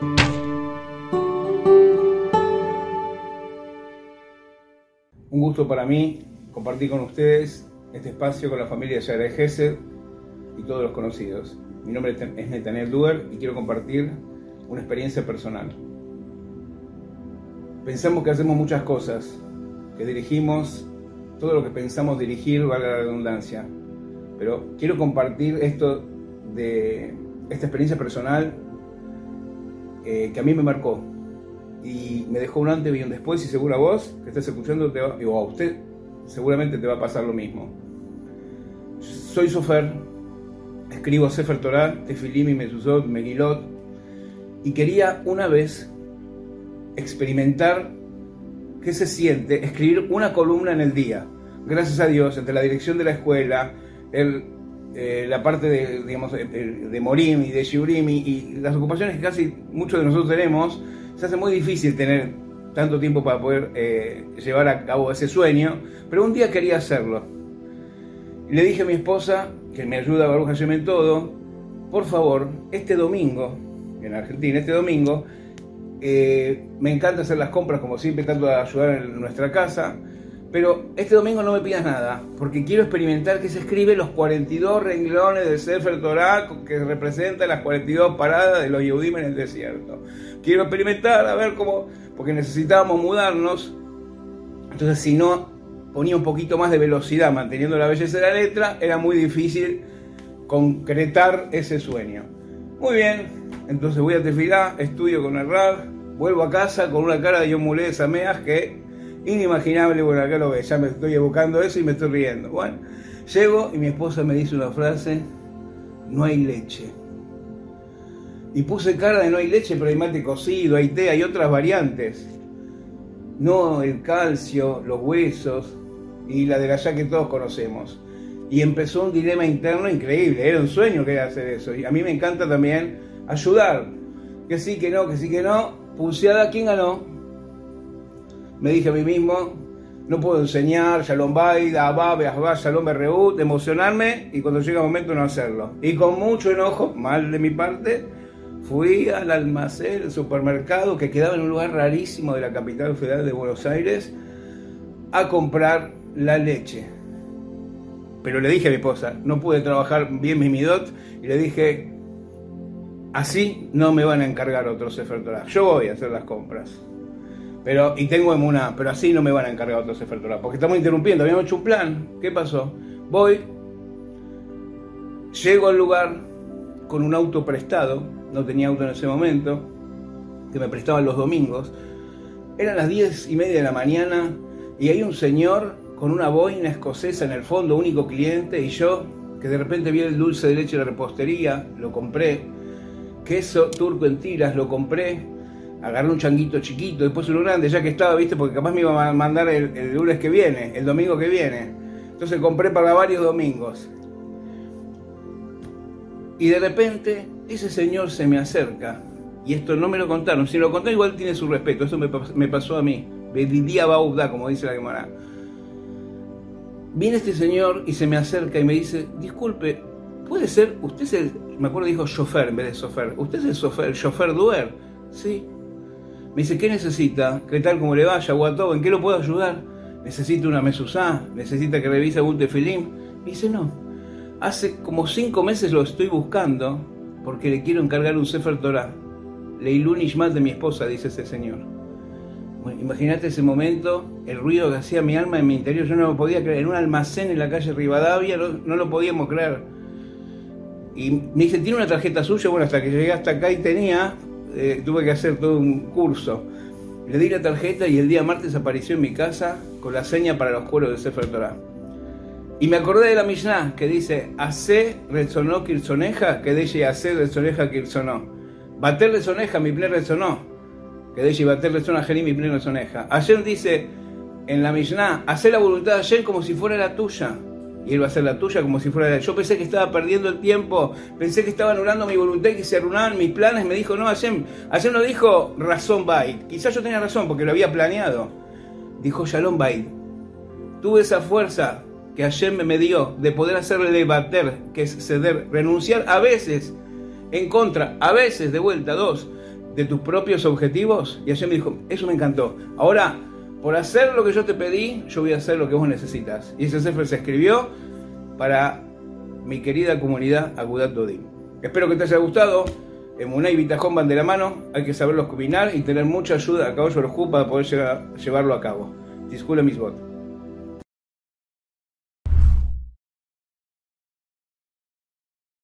Un gusto para mí compartir con ustedes este espacio con la familia de Gesed y todos los conocidos. Mi nombre es Netanel Duer y quiero compartir una experiencia personal. Pensamos que hacemos muchas cosas, que dirigimos todo lo que pensamos dirigir, valga la redundancia. Pero quiero compartir esto de esta experiencia personal eh, que a mí me marcó y me dejó un antes y un después y seguro a vos que estás escuchando te o a usted seguramente te va a pasar lo mismo. Soy sofer, escribo Sefer Torah, Tefilim y Mezuzot, Megilot y quería una vez experimentar qué se siente escribir una columna en el día. Gracias a Dios, entre la dirección de la escuela, el, eh, la parte de, digamos, de Morim y de Shiurim y, las ocupaciones que casi muchos de nosotros tenemos, se hace muy difícil tener tanto tiempo para poder eh, llevar a cabo ese sueño, pero un día quería hacerlo. Le dije a mi esposa, que me ayuda a Baruch Hashem en todo, por favor, este domingo, en Argentina, este domingo, eh, me encanta hacer las compras, como siempre, tanto de ayudar en nuestra casa. Pero este domingo no me pidas nada, porque quiero experimentar que se escribe los 42 renglones del Sefer Torah que representan las 42 paradas de los Yehudim en el desierto. Quiero experimentar, a ver cómo, porque necesitábamos mudarnos. Entonces, si no ponía un poquito más de velocidad manteniendo la belleza de la letra, era muy difícil concretar ese sueño. Muy bien, entonces voy a Tefilá, estudio con el Rab, vuelvo a casa con una cara de John Mulé de Sameas que inimaginable, bueno, acá lo ves, ya me estoy evocando eso y me estoy riendo. Bueno, llego y mi esposa me dice una frase, no hay leche. Y puse cara de no hay leche, pero hay mate cocido, hay té, hay otras variantes. No el calcio, los huesos y la de allá que todos conocemos. Y empezó un dilema interno increíble, era un sueño que hacer eso. Y a mí me encanta también ayudar. Que sí, que no, que sí, que no. Pulseada, ¿quién ganó? Me dije a mí mismo, no puedo enseñar, Shalom Bay, Abba, Beahba, Shalom Berreut, emocionarme y cuando llega el momento no hacerlo. Y con mucho enojo, mal de mi parte, fui al almacén, al supermercado que quedaba en un lugar rarísimo de la capital federal de Buenos Aires, a comprar la leche. Pero le dije a mi esposa, no pude trabajar bien mi midot, y le dije, Así no me van a encargar otros Sefer Yo voy a hacer las compras. Pero, y tengo una, pero así no me van a encargar otros Sefer Porque estamos interrumpiendo, habíamos hecho un plan. ¿Qué pasó? Voy, llego al lugar con un auto prestado, no tenía auto en ese momento, que me prestaban los domingos. Eran las diez y media de la mañana y hay un señor con una boina escocesa en el fondo, único cliente, y yo, que de repente vi el dulce de leche de la repostería, lo compré queso turco en tiras, lo compré, agarré un changuito chiquito, después uno grande, ya que estaba, viste, porque capaz me iba a mandar el, lunes que viene, el domingo que viene. Entonces compré para varios domingos. Y de repente ese señor se me acerca, y esto no me lo contaron, si lo contaron igual tiene su respeto, eso me, pasó a mí, Bedidía Bauda, como dice la Gemara. Viene este señor y se me acerca y me dice, disculpe, Puede ser, usted es el, me acuerdo dijo chofer en vez de sofer. ¿Usted es el chofer, chofer Duer? Sí. Me dice, ¿qué necesita? ¿Qué tal como le vaya? Guató, ¿en qué lo puedo ayudar? ¿Necesita una mesusá? ¿Necesita que revise algún tefilim? Me dice, no. Hace como cinco meses lo estoy buscando porque le quiero encargar un Sefer Torah. Leilun Ishmat de mi esposa, dice ese señor. Bueno, imagínate ese momento, el ruido que hacía mi alma en mi interior, yo no lo podía creer. En un almacén en la calle Rivadavia, no lo podíamos creer y me dice, ¿tiene una tarjeta suya? Bueno, hasta que llegué hasta acá y tenía, eh, tuve que hacer todo un curso. Le di la tarjeta y el día martes apareció en mi casa con la seña para los cueros de Sefer Torah. Y me acordé de la Mishnah que dice, Hace resonó kirsoneja, que de hace resoneja kirsonó. Bater resoneja, mi pleno resonó. Que de bater resona jerim, mi pleno resoneja. Ayer dice en la Mishnah, hace la voluntad de ayer como si fuera la tuya y él a ser la tuya como si fuera de Yo pensé que estaba perdiendo el tiempo, pensé que estaba anulando mi voluntad y que se arruinaban mis planes. Me dijo, no, Hashem, Hashem no dijo razón Bait. Quizás yo tenía razón porque lo había planeado. Dijo Shalom Bait. Tuve esa fuerza que Hashem me dio de poder hacerle debater, que es ceder, renunciar a veces en contra, a veces de vuelta, dos, de tus propios objetivos. Y Hashem me dijo, eso me encantó. Ahora, por hacer lo que yo te pedí, yo voy a hacer lo que vos necesitas. Y ese Sefer se escribió para mi querida comunidad Agudat Dodim. Espero que te haya gustado. Emuná y Bitajón van de la mano, hay que saberlos combinar y tener mucha ayuda a caballo de para poder llevar, llevarlo a cabo. Disculpa mis votos.